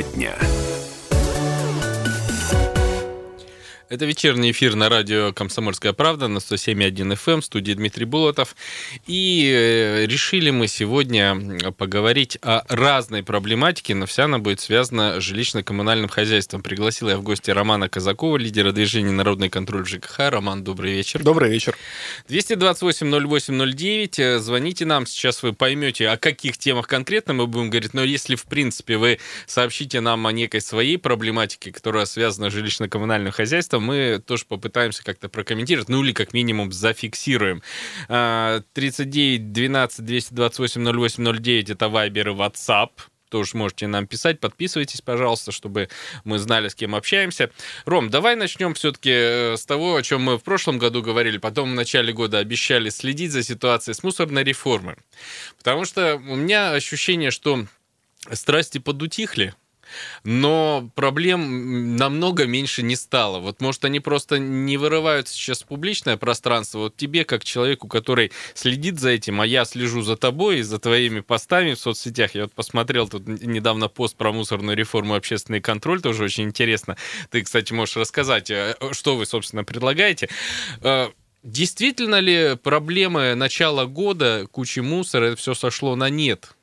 Тема дня. Это вечерний эфир на радио «Комсомольская правда» на 107.1 FM, эм, студии Дмитрий Булотов. И э, решили мы сегодня поговорить о разной проблематике, но вся она будет связана с жилищно-коммунальным хозяйством. Пригласил я в гости Романа Казакова, лидера движения «Народный контроль ЖКХ». Роман, добрый вечер. Добрый вечер. 228-08-09. Э, звоните нам, сейчас вы поймете, о каких темах конкретно мы будем говорить. Но если, в принципе, вы сообщите нам о некой своей проблематике, которая связана с жилищно-коммунальным хозяйством, мы тоже попытаемся как-то прокомментировать, ну или как минимум зафиксируем. 39 12 228 08 09 это Viber и WhatsApp тоже можете нам писать. Подписывайтесь, пожалуйста, чтобы мы знали, с кем общаемся. Ром, давай начнем все-таки э, с того, о чем мы в прошлом году говорили, потом в начале года обещали следить за ситуацией с мусорной реформой. Потому что у меня ощущение, что страсти подутихли, но проблем намного меньше не стало. Вот, может, они просто не вырываются сейчас публичное пространство. Вот тебе, как человеку, который следит за этим, а я слежу за тобой и за твоими постами в соцсетях. Я вот посмотрел тут недавно пост про мусорную реформу общественный контроль, тоже очень интересно. Ты, кстати, можешь рассказать, э, что вы, собственно, предлагаете. Э, действительно ли проблемы начала года, кучи мусора, это все сошло на нет?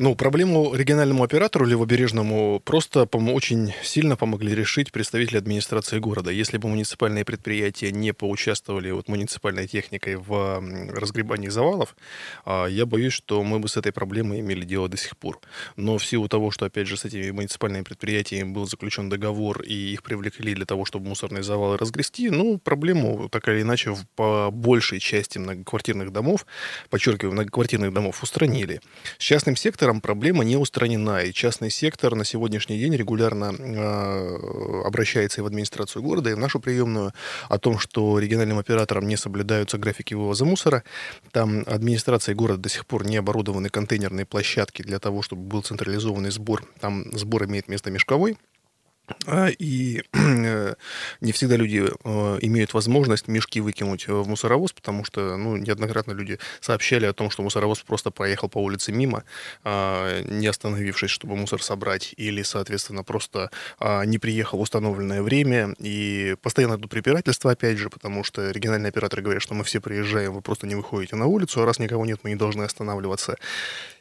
Ну, проблему региональному оператору левобережному просто пом- очень сильно помогли решить представители администрации города. Если бы муниципальные предприятия не поучаствовали вот, муниципальной техникой в разгребании завалов, а, я боюсь, что мы бы с этой проблемой имели дело до сих пор. Но в силу того, что, опять же, с этими муниципальными предприятиями был заключен договор, и их привлекли для того, чтобы мусорные завалы разгрести, ну, проблему, так или иначе, по большей части многоквартирных домов, подчеркиваю, многоквартирных домов устранили. С частным сектором сектором проблема не устранена, и частный сектор на сегодняшний день регулярно э, обращается и в администрацию города, и в нашу приемную о том, что региональным операторам не соблюдаются графики вывоза мусора. Там администрацией города до сих пор не оборудованы контейнерные площадки для того, чтобы был централизованный сбор. Там сбор имеет место мешковой. А, и э, не всегда люди э, имеют возможность мешки выкинуть в мусоровоз, потому что ну, неоднократно люди сообщали о том, что мусоровоз просто проехал по улице мимо, а, не остановившись, чтобы мусор собрать, или, соответственно, просто а, не приехал в установленное время. И постоянно идут препирательства, опять же, потому что региональные операторы говорят, что мы все приезжаем, вы просто не выходите на улицу, а раз никого нет, мы не должны останавливаться.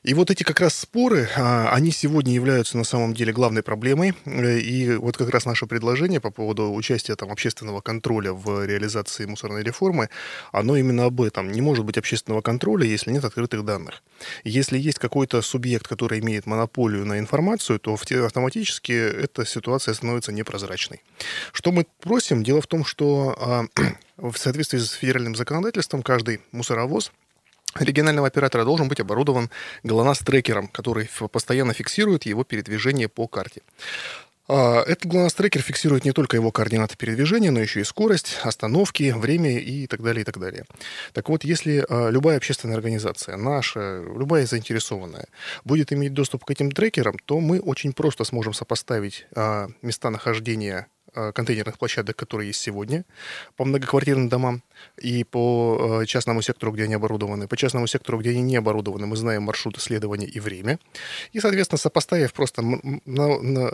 И вот эти как раз споры, они сегодня являются на самом деле главной проблемой, э, и вот как раз наше предложение по поводу участия там, общественного контроля в реализации мусорной реформы, оно именно об этом. Не может быть общественного контроля, если нет открытых данных. Если есть какой-то субъект, который имеет монополию на информацию, то автоматически эта ситуация становится непрозрачной. Что мы просим? Дело в том, что а, в соответствии с федеральным законодательством каждый мусоровоз регионального оператора должен быть оборудован ГЛОНАСС-трекером, который постоянно фиксирует его передвижение по карте. А, этот GLONASS-трекер фиксирует не только его координаты передвижения, но еще и скорость, остановки, время и так далее, и так далее. Так вот, если а, любая общественная организация, наша, любая заинтересованная, будет иметь доступ к этим трекерам, то мы очень просто сможем сопоставить а, места нахождения контейнерных площадок, которые есть сегодня по многоквартирным домам и по э, частному сектору, где они оборудованы. По частному сектору, где они не оборудованы, мы знаем маршрут исследования и время. И, соответственно, сопоставив просто на, на,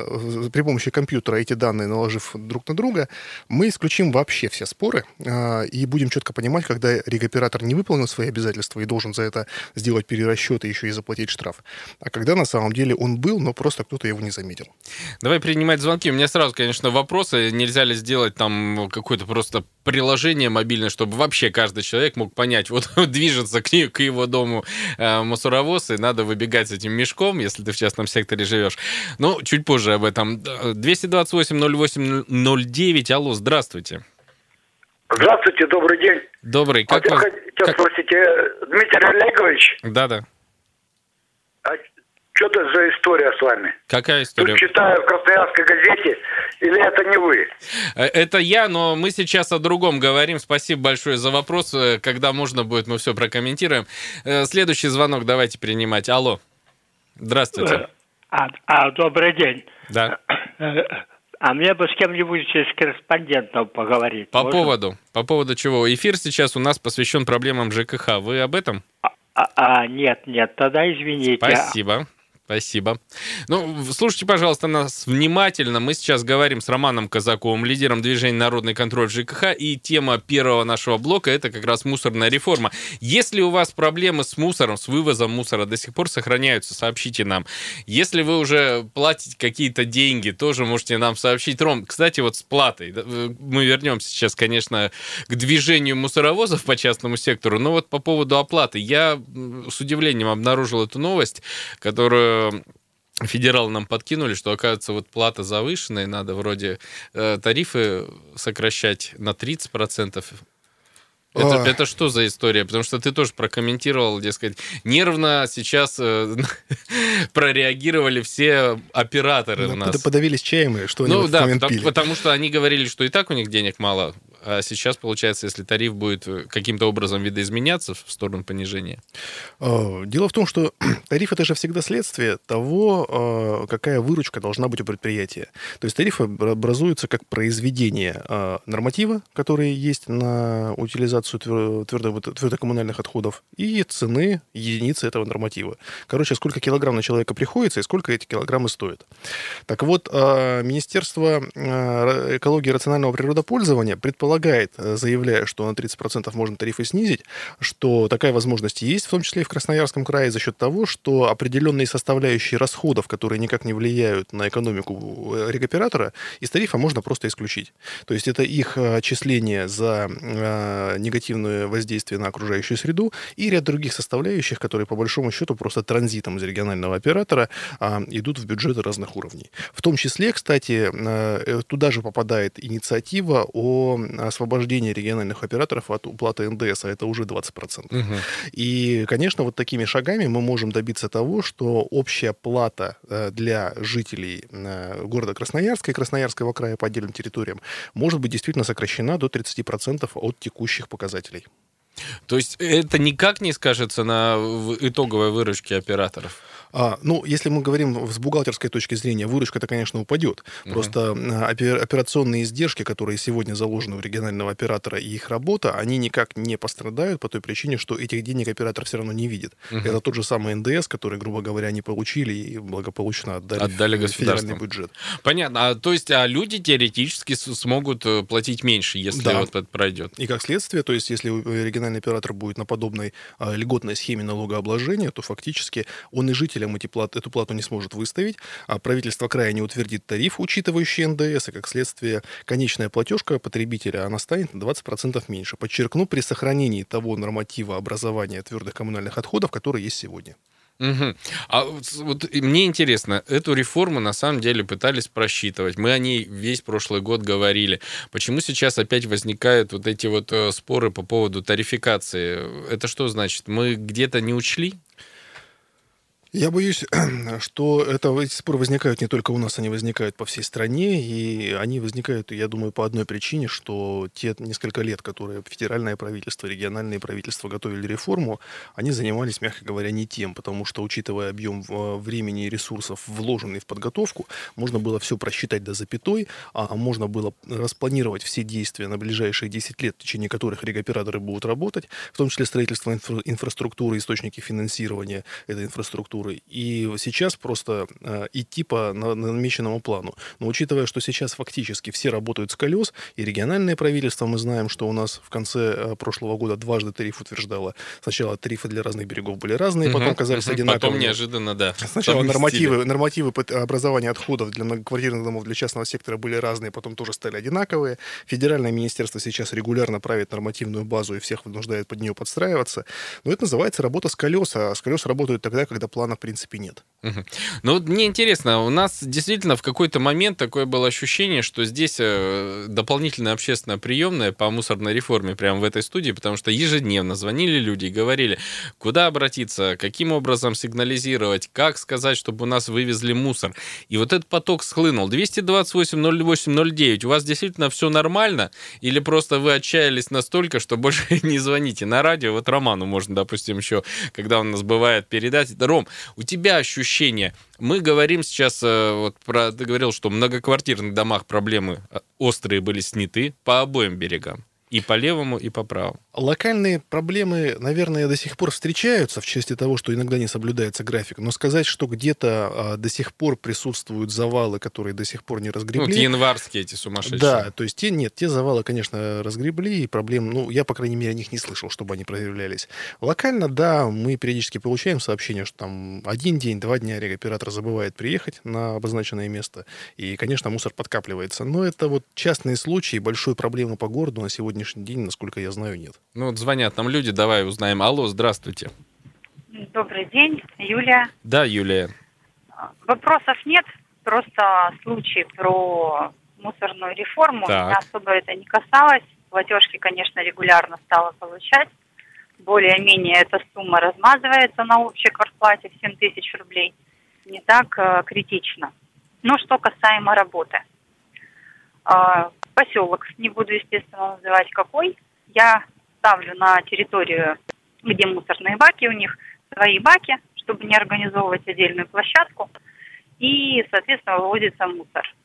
при помощи компьютера эти данные, наложив друг на друга, мы исключим вообще все споры э, и будем четко понимать, когда регоператор не выполнил свои обязательства и должен за это сделать перерасчет и еще и заплатить штраф, а когда на самом деле он был, но просто кто-то его не заметил. Давай принимать звонки. У меня сразу, конечно, вопрос вопросы. Нельзя ли сделать там какое-то просто приложение мобильное, чтобы вообще каждый человек мог понять, вот движется к, к его дому э, мусоровоз, и надо выбегать с этим мешком, если ты в частном секторе живешь. Ну, чуть позже об этом. 228-08-09, алло, здравствуйте. Здравствуйте, добрый день. Добрый. Как а вас... хотел как... спросить, э, Дмитрий Олегович? Да-да. Что это за история с вами? Какая история? Тут читаю в Красноярской газете, или это не вы? Э, это я, но мы сейчас о другом говорим. Спасибо большое за вопрос. Э, когда можно будет, мы все прокомментируем. Э, следующий звонок давайте принимать. Алло. Здравствуйте. А, а, добрый день. Да. А мне бы с кем-нибудь из корреспондентов поговорить. По можно? поводу? По поводу чего? Эфир сейчас у нас посвящен проблемам ЖКХ. Вы об этом? А, а, нет, нет, тогда извините. Спасибо. Спасибо. Ну, слушайте, пожалуйста, нас внимательно. Мы сейчас говорим с Романом Казаковым, лидером движения «Народный контроль ЖКХ», и тема первого нашего блока – это как раз мусорная реформа. Если у вас проблемы с мусором, с вывозом мусора до сих пор сохраняются, сообщите нам. Если вы уже платите какие-то деньги, тоже можете нам сообщить. Ром, кстати, вот с платой. Мы вернемся сейчас, конечно, к движению мусоровозов по частному сектору, но вот по поводу оплаты. Я с удивлением обнаружил эту новость, которую федералы нам подкинули, что, оказывается, вот плата завышенная, надо вроде э, тарифы сокращать на 30%. Это, это что за история? Потому что ты тоже прокомментировал, дескать, нервно сейчас э, прореагировали все операторы да, у нас. Подавились чаем, и что они ну, в да, потому, пили. потому что они говорили, что и так у них денег мало, а сейчас, получается, если тариф будет э, каким-то образом видоизменяться в сторону понижения? А, дело в том, что тариф это же всегда следствие того, а, какая выручка должна быть у предприятия. То есть тариф образуется как произведение а, норматива, которые есть на утилизацию твердо, твердокоммунальных отходов, и цены единицы этого норматива. Короче, сколько килограмм на человека приходится и сколько эти килограммы стоят. Так вот, Министерство экологии и рационального природопользования предполагает, предполагает, э, заявляя, что на 30% можно тарифы снизить, что такая возможность есть, в том числе и в Красноярском крае, за счет того, что определенные составляющие расходов, которые никак не влияют на экономику э, регоператора, из тарифа можно просто исключить. То есть это их э, отчисление за негативное воздействие на окружающую среду и ряд других составляющих, которые по большому счету просто транзитом из регионального оператора а, идут в бюджеты разных уровней. В том числе, кстати, туда же попадает инициатива о освобождение региональных операторов от уплаты НДС, а это уже 20%. Угу. И, конечно, вот такими шагами мы можем добиться того, что общая плата э, для жителей э, города Красноярска и Красноярского края по отдельным территориям может быть действительно сокращена до 30% от текущих показателей. То есть это никак не скажется на итоговой выручке операторов? А, ну, если мы говорим с бухгалтерской точки зрения, выручка-то, конечно, упадет. Угу. Просто а, операционные издержки, которые сегодня заложены у регионального оператора и их работа, они никак не пострадают по той причине, что этих денег оператор все равно не видит. Угу. Это тот же самый НДС, который, грубо говоря, они получили и благополучно отдали, отдали в федеральный бюджет. Понятно. А, то есть а люди теоретически смогут э, платить меньше, если да. вот это пройдет? И как следствие, то есть если региональный оператор будет на подобной а, льготной схеме налогообложения, то фактически он и житель жителям эти плат, эту плату не сможет выставить, а правительство края не утвердит тариф, учитывающий НДС, и как следствие конечная платежка потребителя, она станет на 20% меньше. Подчеркну, при сохранении того норматива образования твердых коммунальных отходов, который есть сегодня. Угу. А вот мне интересно, эту реформу на самом деле пытались просчитывать. Мы о ней весь прошлый год говорили. Почему сейчас опять возникают вот эти вот э, споры по поводу тарификации? Это что значит? Мы где-то не учли? Я боюсь, что это, эти споры возникают не только у нас, они возникают по всей стране, и они возникают, я думаю, по одной причине, что те несколько лет, которые федеральное правительство, региональные правительства готовили реформу, они занимались, мягко говоря, не тем, потому что, учитывая объем э, времени и ресурсов, вложенный в подготовку, можно было все просчитать до запятой, а можно было распланировать все действия на ближайшие 10 лет, в течение которых регоператоры будут работать, в том числе строительство инфра- инфраструктуры, источники финансирования этой инфраструктуры, культуры. И сейчас просто э, идти по на, намеченному плану. Но учитывая, что сейчас фактически все работают с колес, и региональное правительство, мы знаем, что у нас в конце э, прошлого года дважды тариф утверждало. Сначала тарифы для разных берегов были разные, угу, потом казались угу, одинаковыми. Потом неожиданно, да. Сначала нормативы, нормативы образования отходов для многоквартирных домов для частного сектора были разные, потом тоже стали одинаковые. Федеральное министерство сейчас регулярно правит нормативную базу и всех вынуждает под нее подстраиваться. Но это называется работа с колес, а с колес работают тогда, когда план плана, в принципе, нет. Угу. Ну, вот мне интересно, у нас действительно в какой-то момент такое было ощущение, что здесь э, дополнительная общественная приемная по мусорной реформе прямо в этой студии, потому что ежедневно звонили люди и говорили, куда обратиться, каким образом сигнализировать, как сказать, чтобы у нас вывезли мусор. И вот этот поток схлынул. 228 08 09. У вас действительно все нормально? Или просто вы отчаялись настолько, что больше не звоните на радио? Вот Роману можно, допустим, еще, когда у нас бывает передать. Ром, у тебя ощущение? Мы говорим сейчас, э, вот про, ты говорил, что в многоквартирных домах проблемы э, острые были сняты по обоим берегам. И по левому, и по правому. Локальные проблемы, наверное, до сих пор встречаются в части того, что иногда не соблюдается график. Но сказать, что где-то а, до сих пор присутствуют завалы, которые до сих пор не разгребли... Ну, январские эти сумасшедшие. Да, то есть те нет, те завалы, конечно, разгребли, и проблем, ну, я, по крайней мере, о них не слышал, чтобы они проявлялись. Локально, да, мы периодически получаем сообщения, что там один день, два дня оператор забывает приехать на обозначенное место, и, конечно, мусор подкапливается. Но это вот частные случаи, большой проблемы по городу на сегодняшний день, насколько я знаю, нет. Ну вот звонят нам люди, давай узнаем. Алло, здравствуйте. Добрый день, Юлия. Да, Юлия. Вопросов нет, просто случай про мусорную реформу. Так. Меня особо это не касалось. Платежки, конечно, регулярно стала получать. Более-менее эта сумма размазывается на общей квартплате в 7 тысяч рублей. Не так э, критично. Но что касаемо работы. Э, поселок, не буду, естественно, называть какой, я ставлю на территорию, где мусорные баки, у них свои баки, чтобы не организовывать отдельную площадку, и, соответственно, выводится мусор.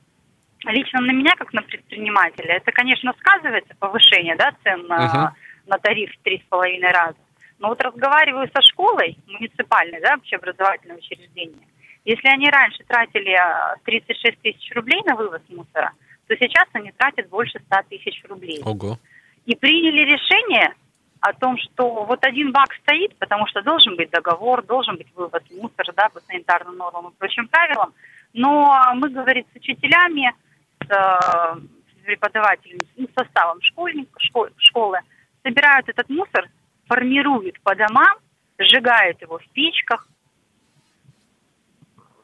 Лично на меня, как на предпринимателя, это, конечно, сказывается повышение да, цен на, Мгм. на тариф в три с половиной раза. Но вот разговариваю со школой муниципальной, да, общеобразовательное учреждение, если они раньше тратили а, 36 тысяч рублей на вывоз мусора, то сейчас они тратят больше 100 тысяч рублей Ого. И приняли решение о том, что вот один бак стоит, потому что должен быть договор, должен быть вывоз мусора, да, по санитарным нормам и прочим правилам. Но мы, говорит, с учителями, с, с преподавателями, ну, составом школьников, школ- школы, собирают этот мусор, формируют по домам, сжигают его в печках.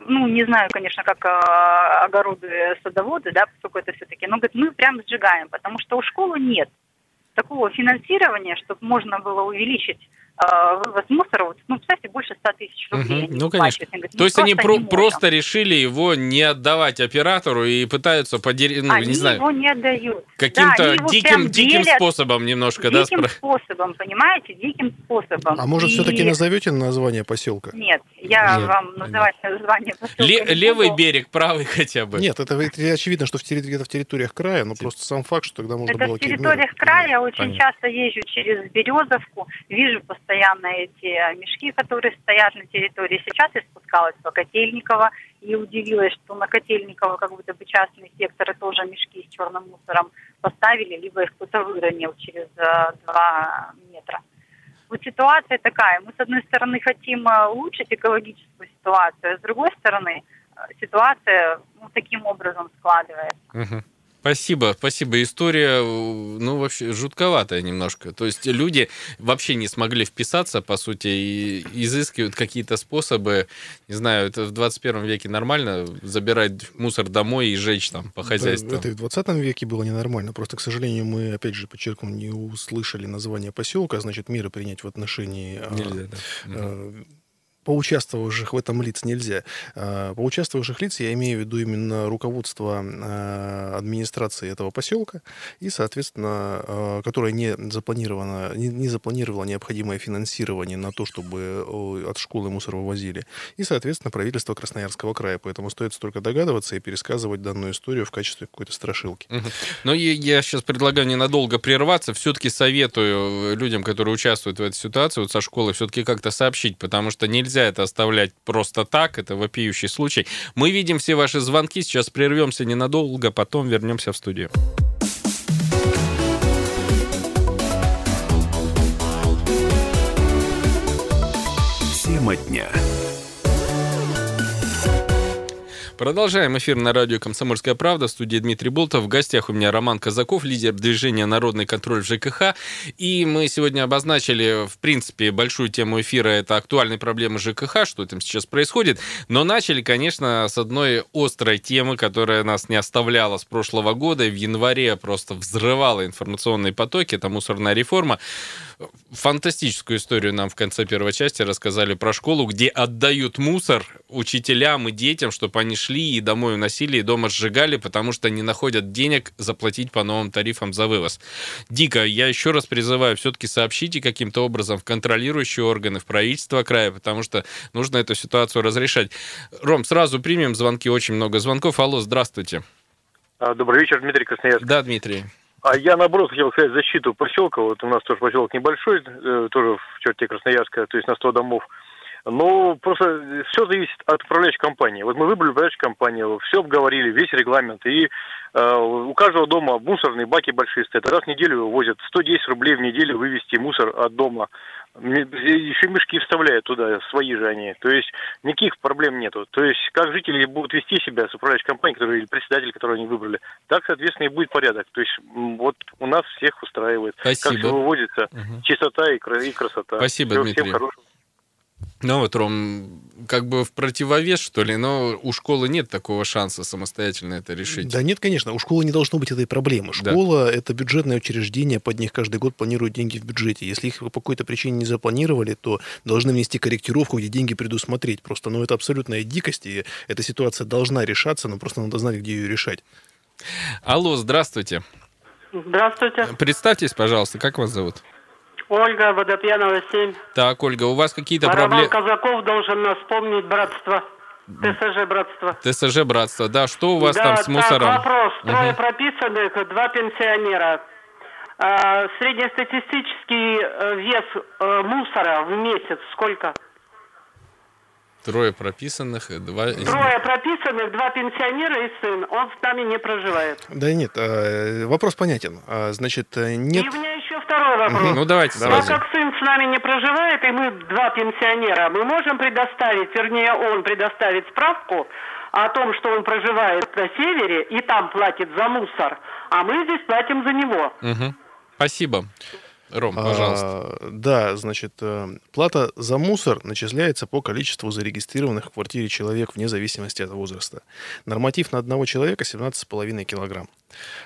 Ну, не знаю, конечно, как э, огороды садоводы, да, поскольку это все-таки, но говорит, мы прям сжигаем, потому что у школы нет такого финансирования, чтобы можно было увеличить вывоз мусора, вот, ну, кстати, больше 100 тысяч рублей. Они Ну, конечно. говорят, То «Мы есть они просто про- не можем». просто решили его не отдавать оператору и пытаются подери... ну, они не знаю, его не отдают. Да, каким-то его диким, диким способом немножко, да? Диким спро- способом, понимаете, диким способом. А может, И- все-таки назовете название поселка? Нет, я Нет, вам называть название поселка Ле- левый буду. берег, правый хотя бы. Нет, это, это очевидно, что в терри- где-то в территориях края, но просто сам факт, что тогда можно Это было... в территориях ну, края. Очень понятно. часто езжу через Березовку, вижу постоянно эти э, мешки, которые стоят на территории. Сейчас я спускалась по Котельниково и удивилась, что на Котельниково как будто бы частные секторы тоже мешки с черным мусором поставили, либо их кто-то выронил через э, два метра. Вот ситуация такая. Мы, с одной стороны, хотим э, улучшить экологическую ситуацию, а с другой стороны, ситуация ну, таким образом складывается. Мгм. Спасибо, спасибо. История, э, ну, вообще жутковатая немножко. То есть люди вообще не смогли вписаться, по сути, и изыскивают какие-то способы. Не знаю, это в 21 веке нормально забирать мусор домой и жечь там по Да, хозяйству. Это и в 20 веке было ненормально. Просто, к сожалению, мы, опять же, подчеркну, не услышали название поселка, а значит, меры принять в отношении а, Нельзя, да. Мгм. Поучаствовавших в этом лиц нельзя. А, Поучаствовавших лиц я имею в виду именно руководство а, администрации этого поселка и, соответственно, а, которое не запланировано, не, запланировало необходимое финансирование на то, чтобы от школы мусор вывозили, и, соответственно, правительство Красноярского края. Поэтому стоит только догадываться и пересказывать данную историю в качестве какой-то страшилки. Но я сейчас предлагаю ненадолго прерваться. Все-таки советую людям, которые участвуют в этой ситуации, вот со школы, все-таки как-то сообщить, потому что нельзя это оставлять просто так. Это вопиющий случай. Мы видим все ваши звонки. Сейчас прервемся ненадолго, потом вернемся в студию. Тема дня. Продолжаем эфир на радио «Комсомольская правда». В студии Дмитрий Болтов. В гостях у меня Роман Казаков, лидер движения «Народный контроль в ЖКХ». И мы сегодня обозначили, в принципе, большую тему эфира. Это актуальные проблемы ЖКХ, что там сейчас происходит. Но начали, конечно, с одной острой темы, которая нас не оставляла с прошлого года. В январе просто взрывала информационные потоки. Это мусорная реформа. Фантастическую историю нам в конце первой части рассказали про школу, где отдают мусор учителям и детям, чтобы они шли и домой уносили, и дома сжигали, потому что не находят денег заплатить по новым тарифам за вывоз. Дико, я еще раз призываю, все-таки сообщите каким-то образом в контролирующие органы, в правительство края, потому что нужно эту ситуацию разрешать. Ром, сразу примем звонки, очень много звонков. Алло, здравствуйте. А, Добрый вечер, Дмитрий Красноярск. Да, Дмитрий. А я, наоборот, хотел сказать защиту поселка. Вот у нас тоже поселок небольшой, э, тоже в черте Красноярска, то есть на 100 домов. Но просто все зависит от управляющей компании. Вот мы выбрали управляющую компанию, все обговорили, весь регламент. И э, у каждого дома мусорные баки большие стоят. Раз в неделю возят 110 рублей в неделю вывести мусор от дома. Еще мешки вставляют туда, свои же они. То есть никаких проблем нету. То есть как жители будут вести себя с управляющей компанией, который, или председатель, которого они выбрали, так, соответственно, и будет порядок. То есть вот у нас всех устраивает. Как Спасибо. все вывозится, Мгм. чистота и, и красота. Спасибо, Всего Дмитрий. Всем хорошего. Ну вот, Ром, как бы в противовес, что ли, но у школы нет такого шанса самостоятельно это решить. Да нет, конечно, у школы не должно быть этой проблемы. Да. Школа это бюджетное учреждение, под них каждый год планируют деньги в бюджете. Если их по какой-то причине не запланировали, то должны внести корректировку, где деньги предусмотреть. Просто, ну, это абсолютная дикость, и эта ситуация должна решаться, но просто надо знать, где ее решать. Алло, здравствуйте. Здравствуйте. Представьтесь, пожалуйста, как вас зовут? Ольга Водопьянова, 7. Так, Ольга, у вас какие-то проблемы... Казаков должен нас вспомнить братство. ТСЖ братство. ТСЖ братство, да, что у вас да, там с мусором? Так, вопрос. Трое Мгм. прописанных, два пенсионера. А, среднестатистический э, вес э, мусора в месяц сколько? Трое прописанных, и два... Трое прописанных, два пенсионера и сын. Он с нами не проживает. Да нет, э, вопрос понятен. А, Значит, э, нет... И у меня еще второй вопрос. Ну, давайте Так сразу. как сын с нами не проживает, и мы два пенсионера, мы можем предоставить, вернее, он предоставит справку о том, что он проживает на севере и там платит за мусор, а мы здесь платим за него. Мгм. Спасибо. Ром, А, пожалуйста. да, значит, э, плата за мусор начисляется по количеству зарегистрированных в квартире человек вне зависимости от возраста. Норматив на одного человека 17,5 килограмм.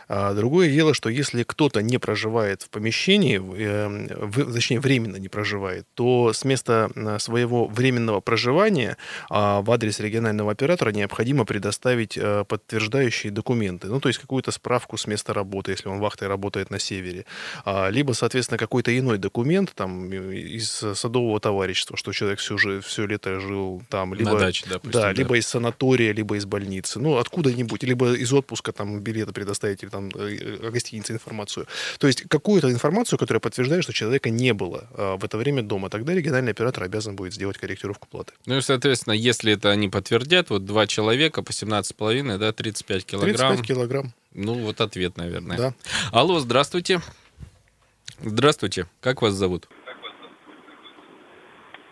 А другое дело, что если кто-то не проживает в помещении, в- э, в- точнее, временно не проживает, то с места своего временного проживания а, в адрес регионального оператора необходимо предоставить э, подтверждающие документы. Ну, то есть какую-то справку с места работы, если он вахтой работает на севере. А, Либо, соответственно, какой-то иной документ там из садового товарищества, что человек все, же, все лето жил там. Либо, На даче, допустим, Да, да. либо из санатория, либо из больницы. Ну, откуда-нибудь. Либо из отпуска там билеты предоставить, или там э, о гостинице информацию. То есть какую-то информацию, которая подтверждает, что человека не было а, в это время дома. Тогда региональный оператор обязан будет сделать корректировку платы. Ну и, соответственно, если это они подтвердят, вот два человека по 17,5, да, 35 килограмм. 35 килограмм. Ну, вот ответ, наверное. Да. Алло, здравствуйте. Здравствуйте. Как вас зовут?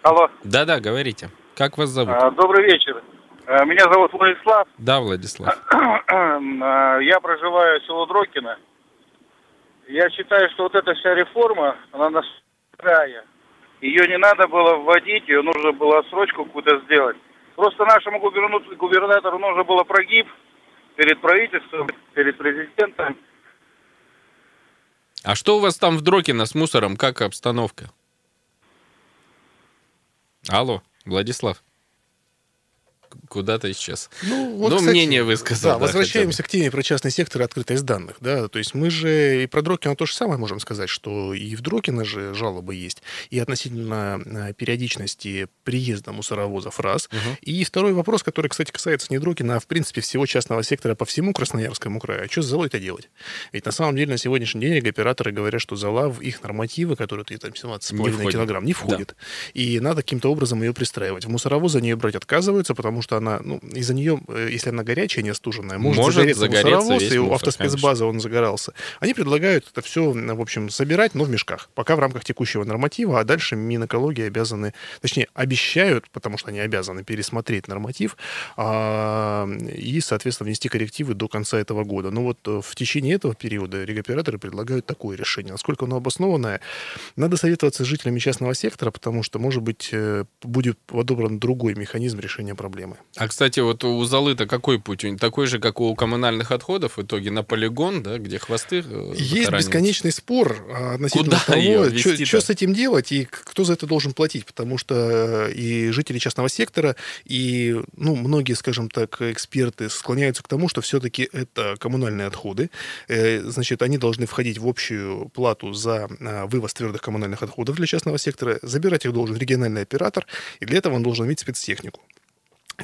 Алло, Да-да, говорите. Как вас зовут? а, добрый вечер. А, Меня зовут Владислав. Да, Владислав. А, Я проживаю в село Дрокино. Я считаю, что вот эта вся реформа, она нас края. Ее не надо было вводить, ее нужно было отсрочку какую-то сделать. Просто нашему губернатору нужно было прогиб перед правительством, перед президентом. А что у вас там в Дрокино с мусором? Как обстановка? Алло, Владислав. Куда-то исчез. Ну, Ну, мнение высказал, Да, да, возвращаемся к теме про частный сектор и открытость данных. Да? То есть мы же и про Дрокина то же самое можем сказать, что и в Дрокино же жалобы есть, и относительно э, периодичности приезда мусоровозов раз. И второй вопрос, который, кстати, касается не Дрокина, а в принципе всего частного сектора по всему Красноярскому краю. А что с залой-то делать? Ведь на самом деле на сегодняшний день операторы говорят, что зала в их нормативы, которые ты там 17,5 входит. килограмм, не входит. И надо каким-то образом ее пристраивать. В мусоровозы они ее брать отказываются, потому что она, ну, из-за нее, э, если она горячая, не остуженная, может, Может загореться, загореться мусоровоз, и у мусор, автоспецбазы он загорался. Они предлагают это все, в общем, собирать, но в мешках, пока в рамках текущего норматива, а дальше Минэкологии обязаны, точнее, обещают, потому что они обязаны пересмотреть норматив а, и, соответственно, внести коррективы до конца этого года. Но вот э, в течение этого периода регоператоры предлагают такое решение. Насколько оно обоснованное, надо советоваться с жителями частного сектора, потому что, может быть, э, будет подобран другой механизм решения проблемы. А, кстати, вот у Золы-то какой путь? У них Такой же, как у коммунальных отходов, в итоге на полигон, да, где хвосты э, Есть бесконечный спор а, относительно Куда того, что с этим делать и кто за это должен платить. Потому что э, и жители частного сектора, и ну, многие, скажем так, эксперты склоняются к тому, что все-таки это коммунальные отходы. Э, Значит, они должны входить в общую плату за вывоз твердых коммунальных отходов для частного сектора. Забирать их должен региональный оператор, и для этого он должен иметь спецтехнику.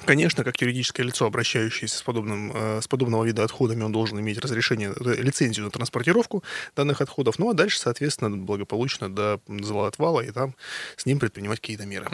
Конечно, как юридическое лицо, обращающееся с, подобным, э, с подобного вида отходами, он должен иметь разрешение, э, лицензию на транспортировку данных отходов. Ну а дальше, соответственно, благополучно до отвала и там с ним предпринимать какие-то меры.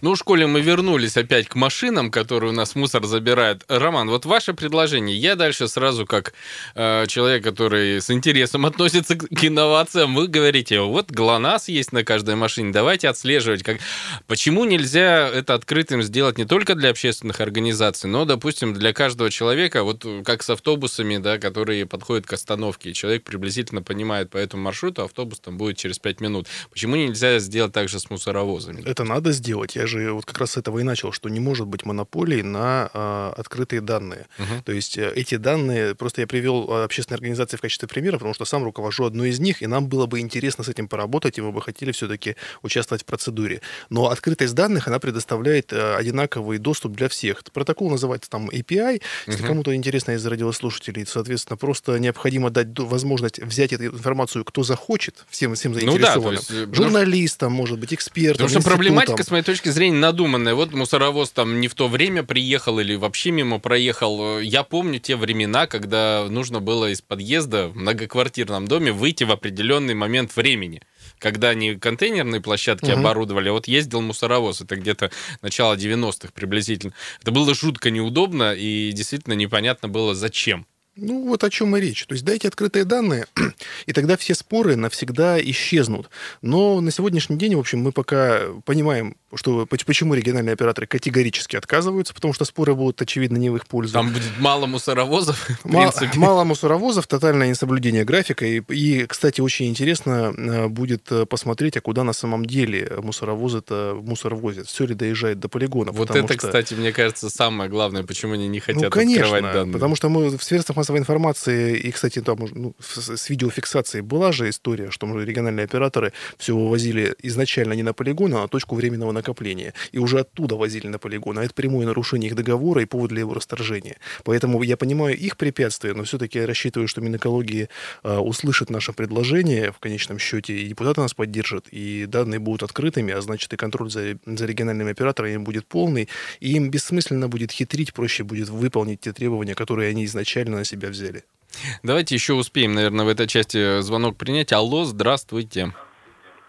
Ну, в школе мы вернулись опять к машинам, которые у нас мусор забирают. Роман, вот ваше предложение. Я дальше сразу как э, человек, который с интересом относится к, инновациям, вы говорите, вот ГЛОНАСС есть на каждой машине, давайте отслеживать. Как... Почему нельзя это открытым сделать не только для общественных общественных организаций, но, допустим, для каждого человека, вот как с автобусами, да, которые подходят к остановке, человек приблизительно понимает по этому маршруту, автобус там будет через 5 минут. Почему нельзя сделать так же с мусоровозами? Это надо сделать. Я же вот как раз с этого и начал, что не может быть монополии на э, открытые данные. Угу. То есть э, эти данные, просто я привел а, общественные организации в качестве примера, потому что сам руковожу одной из них, и нам было бы интересно с этим поработать, и мы бы хотели все-таки участвовать в процедуре. Но открытость данных, она предоставляет э, одинаковый доступ для всех. Протокол называется там API. Если угу. кому-то интересно из радиослушателей, соответственно, просто необходимо дать возможность взять эту информацию, кто захочет, всем, всем заинтересованным. Ну, да, есть, э, Журналистам, может быть, экспертам, Потому что проблематика, с моей точки зрения, надуманная. Вот мусоровоз там не в то время приехал или вообще мимо проехал. Я помню те времена, когда нужно было из подъезда в многоквартирном доме выйти в определенный момент времени когда они контейнерные площадки угу. оборудовали, а вот ездил мусоровоз, это где-то начало 90-х приблизительно. Это было жутко неудобно и действительно непонятно было зачем. Ну, вот о чем и речь. То есть дайте открытые данные, и тогда все споры навсегда исчезнут. Но на сегодняшний день, в общем, мы пока понимаем, что почему региональные операторы категорически отказываются, потому что споры будут, очевидно, не в их пользу. Там будет мало мусоровозов, Мало, мало мусоровозов, тотальное несоблюдение графика. И, и, кстати, очень интересно э, будет э, посмотреть, а куда на самом деле мусоровозы-то мусор возят. Все ли доезжает до полигона. Вот это, что... кстати, мне кажется, самое главное, почему они не ну, хотят ну, конечно, открывать данные. потому что мы в средствах массовой информации, и, кстати, там ну, с видеофиксацией была же история, что региональные операторы все вывозили изначально не на полигон, а на точку временного накопления. И уже оттуда возили на полигон. А это прямое нарушение их договора и повод для его расторжения. Поэтому я понимаю их препятствия, но все-таки я рассчитываю, что Минэкологии э, услышит наше предложение в конечном счете, и депутаты нас поддержат, и данные будут открытыми, а значит и контроль за, за региональными операторами будет полный, и им бессмысленно будет хитрить, проще будет выполнить те требования, которые они изначально на себя взяли. Давайте еще успеем, наверное, в этой части звонок принять. Алло, здравствуйте.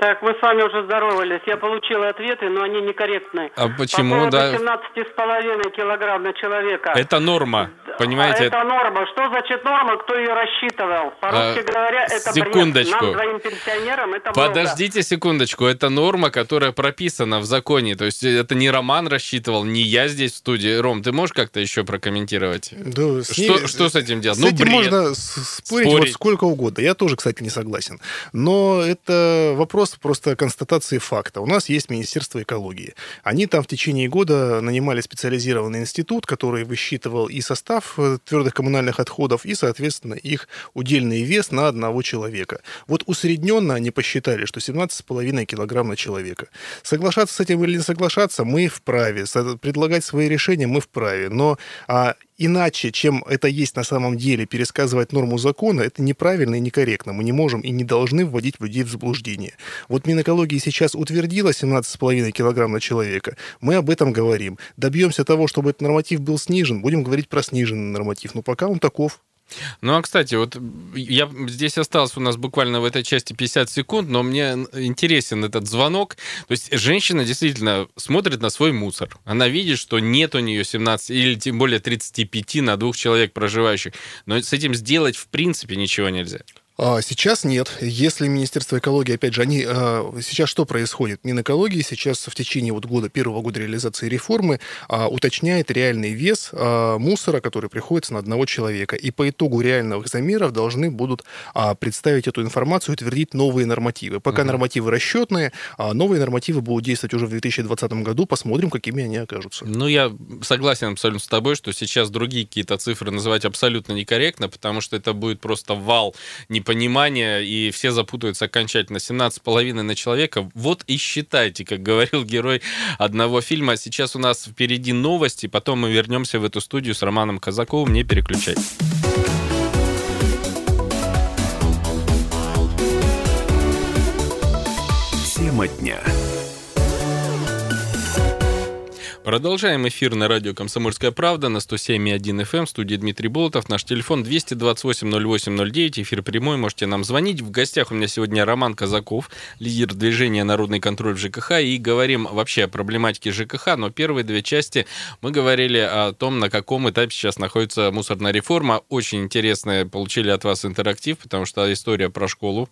Так, мы с вами уже здоровались. Я получила ответы, но они некорректны. А почему, По да? 17,5 килограмм на человека. Это норма, понимаете? А это норма. Что значит норма? Кто ее рассчитывал? По-русски а, говоря, это секундочку. бред. Нам, двоим пенсионерам, это Подождите много. секундочку. Это норма, которая прописана в законе. То есть это не Роман рассчитывал, не я здесь в студии. Ром, ты можешь как-то еще прокомментировать? Да, что, ней, что с этим делать? С ну, этим бред. можно спорить, спорить. Вот сколько угодно. Я тоже, кстати, не согласен. Но это вопрос вопрос просто констатации факта. У нас есть Министерство экологии. Они там в течение года нанимали специализированный институт, который высчитывал и состав э, твердых коммунальных отходов, и, соответственно, их удельный вес на одного человека. Вот усредненно они посчитали, что 17,5 килограмм на человека. Соглашаться с этим или не соглашаться, мы вправе. Предлагать свои решения мы вправе. Но а, иначе, чем это есть на самом деле, пересказывать норму закона, это неправильно и некорректно. Мы не можем и не должны вводить людей в заблуждение. Вот Минэкологии сейчас утвердила 17,5 килограмм на человека. Мы об этом говорим. Добьемся того, чтобы этот норматив был снижен, будем говорить про сниженный норматив. Но пока он таков. Ну, а, кстати, вот я здесь осталось у нас буквально в этой части 50 секунд, но мне интересен этот звонок. То есть женщина действительно смотрит на свой мусор. Она видит, что нет у нее 17 или тем более 35 на двух человек проживающих. Но с этим сделать в принципе ничего нельзя. А, сейчас нет. Если Министерство экологии, опять же, они а, сейчас что происходит? Минэкологии сейчас в течение вот года, первого года реализации реформы а, уточняет реальный вес мусора, который приходится на одного человека. И по итогу реальных замеров должны будут представить эту информацию, утвердить новые нормативы. Пока угу. нормативы расчетные, новые нормативы будут действовать уже в 2020 году. Посмотрим, какими они окажутся. Ну, я согласен абсолютно с тобой, что сейчас другие какие-то цифры называть абсолютно некорректно, потому что это будет просто вал непонятный понимания, и все запутаются окончательно. 17,5 на человека. Вот и считайте, как говорил герой одного фильма. Сейчас у нас впереди новости, потом мы вернемся в эту студию с Романом Казаковым. Не переключать. Тема дня. Продолжаем эфир на радио «Комсомольская правда» на 107,1 FM. В студии Дмитрий Болотов. Наш телефон 228-08-09. Эфир прямой. Можете нам звонить. В гостях у меня сегодня Роман Казаков, лидер движения «Народный контроль в ЖКХ». И говорим вообще о проблематике ЖКХ. Но первые две части мы говорили о том, на каком этапе сейчас находится мусорная реформа. Очень интересно получили от вас интерактив, потому что история про школу.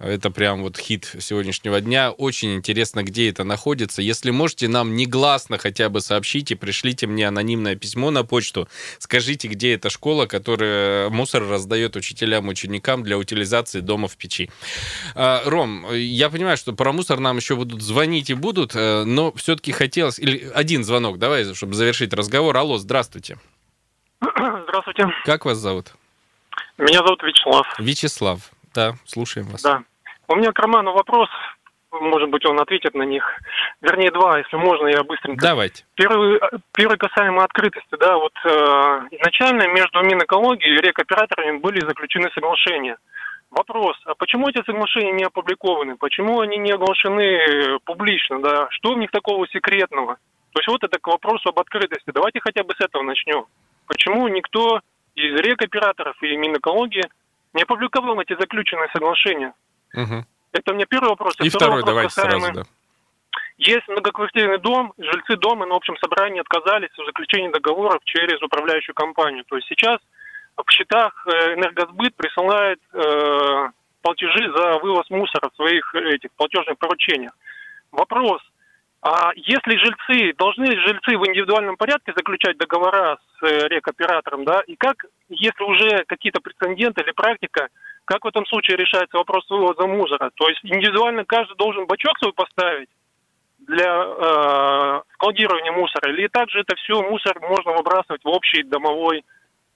Это прям вот хит сегодняшнего дня. Очень интересно, где это находится. Если можете нам негласно хотя бы сообщите, пришлите мне анонимное письмо на почту, скажите, где эта школа, которая мусор раздает учителям, ученикам для утилизации дома в печи. А, Ром, я понимаю, что про мусор нам еще будут звонить и будут, э, но все-таки хотелось... Или один звонок, давай, чтобы завершить разговор. Алло, здравствуйте. Здравствуйте. Как вас зовут? Меня зовут Вячеслав. Вячеслав, да, слушаем вас. Да. У меня к Роману вопрос может быть, он ответит на них. Вернее, два, если можно, я быстренько. Давайте. Первый, первый касаемо открытости. Да, вот э, изначально между Минэкологией и рекоператорами были заключены соглашения. Вопрос, а почему эти соглашения не опубликованы? Почему они не оглашены публично? Да? Что в них такого секретного? То есть вот это к вопросу об открытости. Давайте хотя бы с этого начнем. Почему никто из рекоператоров и Минэкологии не опубликовал эти заключенные соглашения? Угу. Это у меня первый вопрос. И второй, второй давайте сразу, да. Есть многоквартирный дом, жильцы дома на общем собрании отказались от заключения договоров через управляющую компанию. То есть сейчас в счетах э, энергосбыт присылает э, платежи за вывоз мусора в своих этих платежных поручениях. Вопрос, а если жильцы, должны жильцы в индивидуальном порядке заключать договора с э, рекоператором, да, и как, если уже какие-то прецеденты или практика, как в этом случае решается вопрос вывоза мусора? То есть индивидуально каждый должен бачок свой поставить для э, складирования мусора, или также это все мусор можно выбрасывать в общий домовой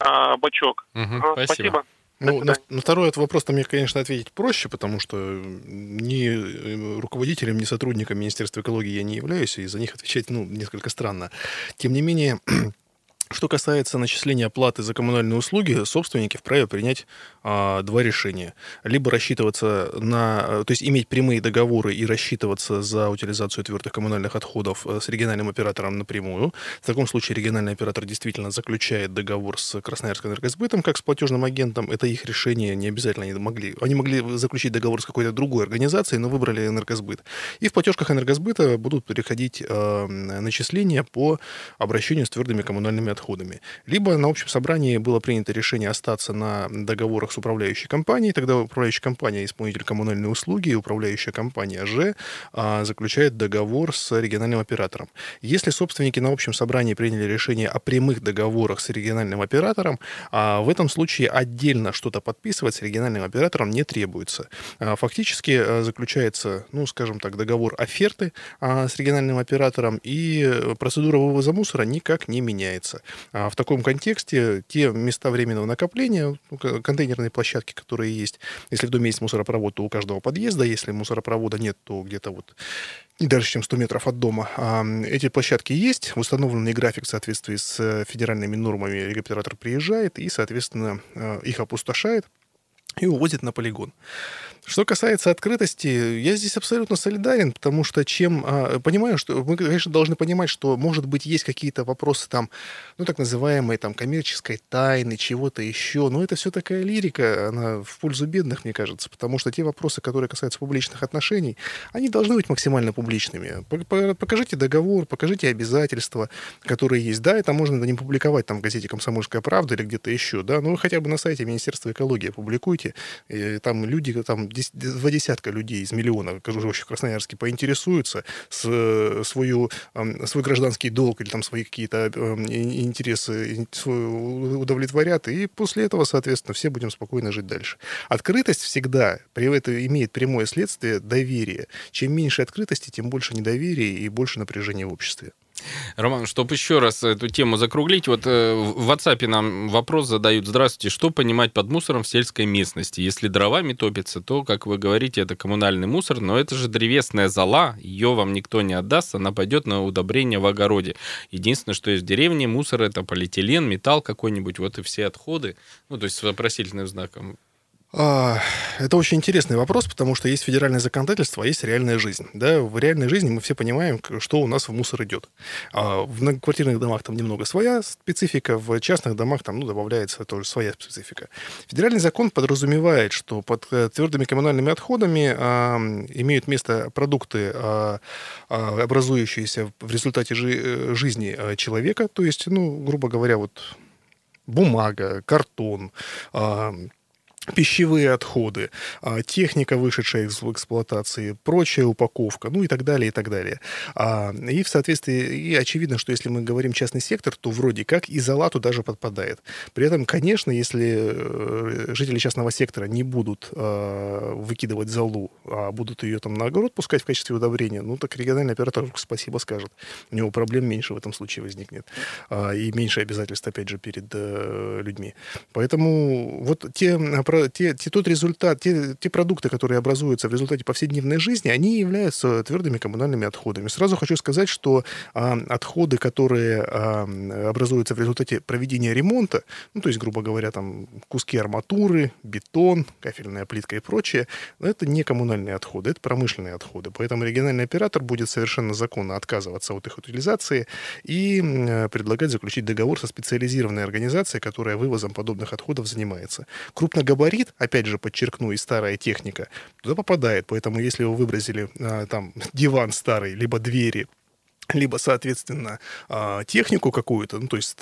э, бачок? Угу, спасибо. спасибо. Ну, на, на второй этот вопрос мне, конечно, ответить проще, потому что ни э, руководителем, ни сотрудником Министерства экологии я не являюсь, и за них отвечать, ну, несколько странно. Тем не менее, Что касается начисления оплаты за коммунальные услуги, собственники вправе принять а, два решения. Либо рассчитываться на... То есть иметь прямые договоры и рассчитываться за утилизацию твердых коммунальных отходов э, с региональным оператором напрямую. В таком случае региональный оператор действительно заключает договор с Красноярским энергосбытом как с платежным агентом. Это их решение, не обязательно они могли. Они могли заключить договор с какой-то другой организацией, но выбрали энергосбыт. И в платежках энергосбыта будут переходить э, начисления по обращению с твердыми коммунальными отходами. Либо на общем собрании было принято решение остаться на договорах с управляющей компанией, тогда управляющая компания исполнитель коммунальной услуги, управляющая компания же а, заключает договор с региональным оператором. Если собственники на общем собрании приняли решение о прямых договорах с региональным оператором, а, в этом случае отдельно что-то подписывать с региональным оператором не требуется. А, фактически заключается, ну, скажем так, договор оферты с региональным оператором, и процедура вывоза мусора никак не меняется. А в таком контексте те места временного накопления, ну, контейнерные площадки, которые есть, если в доме есть мусоропровод, то у каждого подъезда, если мусоропровода нет, то где-то вот не дальше, чем 100 метров от дома. А, эти площадки есть, установленный график в соответствии с федеральными нормами регоператор приезжает и, соответственно, а, их опустошает и увозит на полигон. Что касается открытости, я здесь абсолютно солидарен, потому что чем... А, понимаю, что мы, конечно, должны понимать, что, может быть, есть какие-то вопросы там, ну, так называемой там коммерческой тайны, чего-то еще, но это все такая лирика, она в пользу бедных, мне кажется, потому что те вопросы, которые касаются публичных отношений, они должны быть максимально публичными. Покажите договор, покажите обязательства, которые есть. Да, это можно не публиковать там в газете «Комсомольская правда» или где-то еще, да, но вы хотя бы на сайте Министерства экологии публикуйте, и там люди там два десятка людей из миллиона, живущих в Красноярске, поинтересуются, с, свою, свой гражданский долг или там свои какие-то интересы удовлетворят, и после этого, соответственно, все будем спокойно жить дальше. Открытость всегда при этом имеет прямое следствие доверия. Чем меньше открытости, тем больше недоверия и больше напряжения в обществе. Роман, чтобы еще раз эту тему закруглить, вот э, в WhatsApp нам вопрос задают. Здравствуйте, что понимать под мусором в сельской местности? Если дровами топится, то, как вы говорите, это коммунальный мусор, но это же древесная зола, ее вам никто не отдаст, она пойдет на удобрение в огороде. Единственное, что есть в деревне, мусор это полиэтилен, металл какой-нибудь, вот и все отходы, ну, то есть с вопросительным знаком. А, Это очень интересный вопрос, потому что есть федеральное законодательство, а есть реальная жизнь. Да, в реальной жизни мы все понимаем, что у нас в мусор идет. А В многоквартирных домах там немного своя специфика, в частных домах там ну, добавляется тоже своя специфика. Федеральный закон подразумевает, что под э, твердыми коммунальными отходами а, имеют место продукты, а, а, образующиеся в результате жи- э, жизни э, человека, то есть, ну, грубо говоря, вот бумага, картон, пищевые отходы, а, техника, вышедшая из эксплуатации, прочая упаковка, ну и так далее, и так далее. А, И в соответствии, и очевидно, что если мы говорим частный сектор, то вроде как и зола туда же подпадает. При этом, конечно, если э, жители частного сектора не будут э, выкидывать золу, а будут ее там на огород пускать в качестве удобрения, ну так региональный оператор спасибо скажет. У него проблем меньше в этом случае возникнет. А, И меньше обязательств, опять же, перед э, людьми. Поэтому вот те, а, те, те- тот результат, те, те продукты, которые образуются в результате повседневной жизни, они являются твердыми коммунальными отходами. Сразу хочу сказать, что а, отходы, которые а, образуются в результате проведения ремонта, ну, то есть, грубо говоря, там куски арматуры, бетон, кафельная плитка и прочее, это не коммунальные отходы, это промышленные отходы. Поэтому региональный оператор будет совершенно законно отказываться от их утилизации и предлагать заключить договор со специализированной организацией, которая вывозом подобных отходов занимается. Крупногабарит, опять же, подчеркну, и старая техника, туда попадает. Поэтому если вы выбросили а, там диван старый, либо двери, либо, соответственно, а, технику какую-то, ну, то есть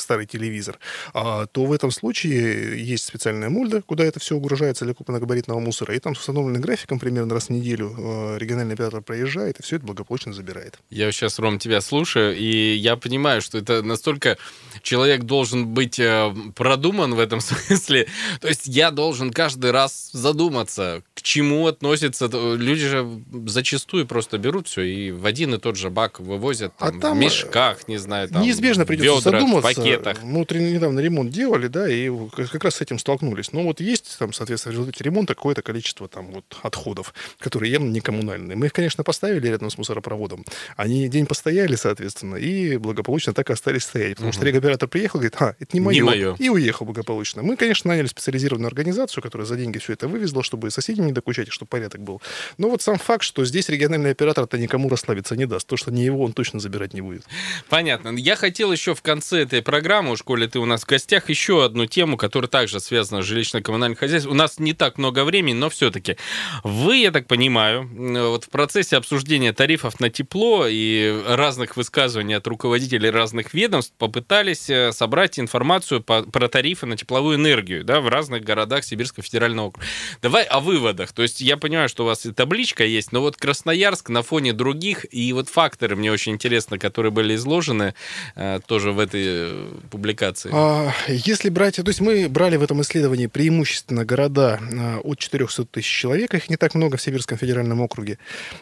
старый телевизор, а, то в этом случае есть специальная мульда, куда это все угружается для крупногабаритного мусора, и там с установленным графиком примерно раз в неделю а, региональный оператор проезжает и все это благополучно забирает. Я сейчас, Ром, тебя слушаю, и я понимаю, что это настолько человек должен быть э, продуман в этом смысле. То есть я должен каждый раз задуматься, к чему относится. Люди же зачастую просто берут все и в один и тот же бак вывозят А там, там, в мешках, не знаю, там, Неизбежно придется ведрах, задуматься. в пакетах. Мы вот недавно ремонт делали, да, и как раз с этим столкнулись. Но вот есть там, соответственно, в результате ремонта какое-то количество там вот отходов, которые явно не коммунальные. Мы их, конечно, поставили рядом с мусоропроводом. Они день постояли, соответственно, и благополучно так и остались стоять. Потому что регоператор приехал, говорит, а, это не мое. Не моё. И уехал благополучно. Мы, конечно, наняли специализированную организацию, которая за деньги все это вывезла, чтобы соседям не докучать, и чтобы порядок был. Но вот сам факт, что здесь региональный оператор-то никому расслабиться не даст. То, что не его, он точно забирать не будет. Понятно. Я хотел еще в конце этой программы, уж коли ты у нас в гостях, еще одну тему, которая также связана с жилищно-коммунальным хозяйством. У нас не так много времени, но все-таки. Вы, я так понимаю, вот в процессе обсуждения тарифов на тепло и разных высказываний от руководителей разных ведомств попытались э, собрать информацию по- про тарифы на тепловую энергию да, в разных городах Сибирского федерального округа. Давай о выводах. То есть я понимаю, что у вас и табличка есть, но вот Красноярск на фоне других, и вот факторы мне очень интересно, которые были изложены э, тоже в этой э, публикации. А, Если брать, то есть мы брали в этом исследовании преимущественно города а, от 400 тысяч человек, их не так много в Сибирском федеральном округе.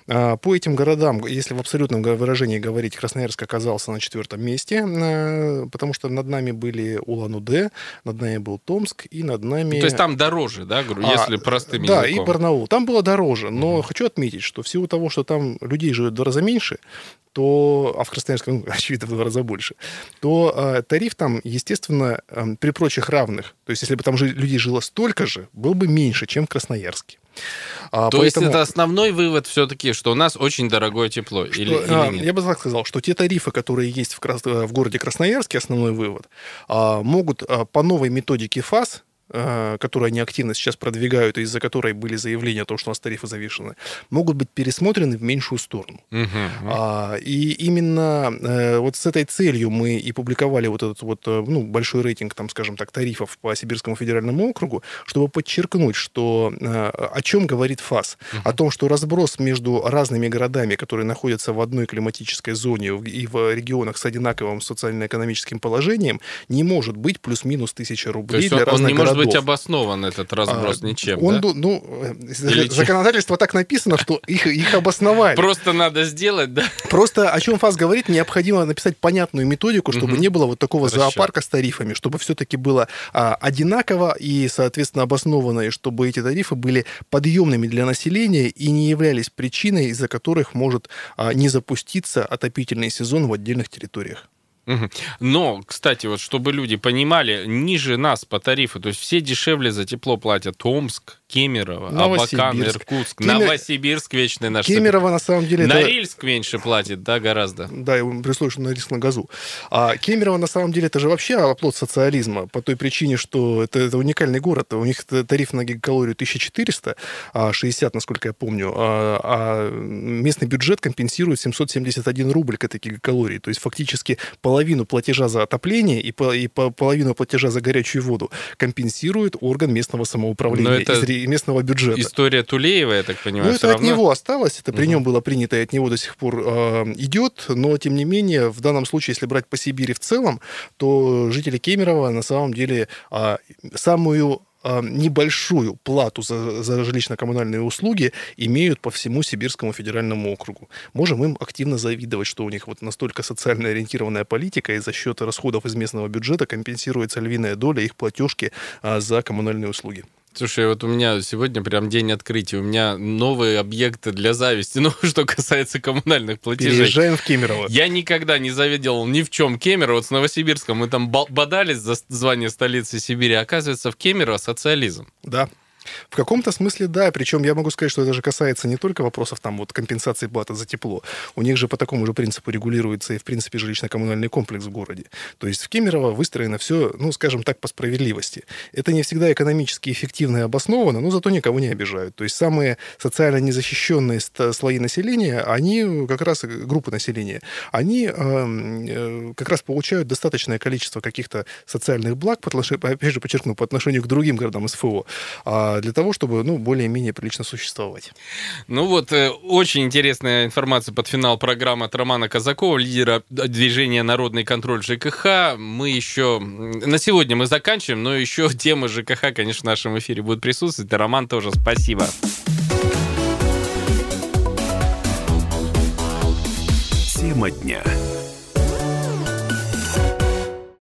А, По этим городам, если в абсолютном выражении говорить, Красноярск оказался на четвертом месте, а, потому что над нами были Улан-Удэ, над нами был Томск, и над нами... Ну, то есть там дороже, да, А, если простым Да, языком. и Барнаул. Там было дороже, но хочу отметить, что в силу того, что там людей живет в два раза меньше, то, а в Красноярске, ну, очевидно, в два раза больше, то э, тариф там, естественно, э, при прочих равных, то есть если бы там жи- людей жило столько же, был бы меньше, чем в Красноярске. А, То поэтому- есть это основной вывод все-таки, что у нас очень дорогое тепло, что, или, или а, нет? Я бы так сказал, что те тарифы, которые есть в, Крас- в городе Красноярске, основной вывод, а, могут а, по новой методике ФАС которую они активно сейчас продвигают, и из-за которой были заявления о том, что у нас тарифы завышены, могут быть пересмотрены в меньшую сторону. Мгм. А, и именно э, вот с этой целью мы и публиковали вот этот вот э, ну, большой рейтинг, там, скажем так, тарифов по Сибирскому федеральному округу, чтобы подчеркнуть, что э, о чем говорит ФАС. О том, что разброс между разными городами, которые находятся в одной климатической зоне и в регионах с одинаковым социально-экономическим положением, не может быть плюс-минус тысяча рублей для он, разных не может быть обоснован, этот разброс, А, ничем, он, да? ну, э, Или чем? законодательство так написано, что их, их обосновали. Просто надо сделать, да? Просто о чем ФАС говорит, необходимо написать понятную методику, чтобы Мгм. не было вот такого Расчет. зоопарка с тарифами, чтобы все-таки было а, одинаково и, соответственно, обоснованно, и чтобы эти тарифы были подъемными для населения и не являлись причиной, из-за которых может а, не запуститься отопительный сезон в отдельных территориях. Но, кстати, вот чтобы люди понимали, ниже нас по тарифу, то есть все дешевле за тепло платят Омск, Кемерово, Абакан. Иркутск, Кемер- Новосибирск вечный наш. Кемерово на самом деле... это- Норильск меньше платит, да, гораздо. Да, и при условии, что на риск на газу. А Кемерово, на самом деле, это же вообще оплот социализма, по той причине, что это, это уникальный город. У них тариф на гигакалорию 1400, а 60, насколько я помню, а, а местный бюджет компенсирует 771 рубль к этой гигакалории. То есть фактически половину платежа за отопление и, по- и по- половину платежа за горячую воду компенсирует орган местного Но самоуправления это ре- местного бюджета. История Тулеева, я так понимаю, Ну, это от равно. него осталось, это при Мгм. нем было принято, и от него до сих пор э, идет, но, тем не менее, в данном случае, если брать по Сибири в целом, то жители Кемерово на самом деле а, самую а, небольшую плату за, за жилищно-коммунальные услуги имеют по всему Сибирскому федеральному округу. Можем им активно завидовать, что у них вот настолько социально ориентированная политика, и за счет расходов из местного бюджета компенсируется львиная доля их платежки а, за коммунальные услуги. Слушай, вот у меня сегодня прям день открытия. У меня новые объекты для зависти, ну, что касается коммунальных платежей. Переезжаем в Кемерово. Я никогда не завидел ни в чем Кемерово. Вот с Новосибирском мы там бодались за звание столицы Сибири. Оказывается, в Кемерово социализм. Да. В каком-то смысле да, причем я могу сказать, что это же касается не только вопросов там вот компенсации платы за тепло. У них же по такому же принципу регулируется и, в принципе, жилищно-коммунальный комплекс в городе. То есть в Кемерово выстроено все, ну, скажем так, по справедливости. Это не всегда экономически эффективно и обоснованно, но зато никого не обижают. То есть самые социально незащищенные слои населения, они как раз, э, группы населения, они эм, э, как раз получают достаточное количество каких-то социальных благ, по опять же, подчеркну, по отношению к другим городам СФО, а, для того, чтобы, ну, более-менее прилично существовать. Ну вот, э, очень интересная информация под финал программы от Романа Казакова, лидера движения «Народный контроль ЖКХ». Мы еще... На сегодня мы заканчиваем, но еще темы ЖКХ, конечно, в нашем эфире будут присутствовать. И Роман тоже спасибо. Тема дня.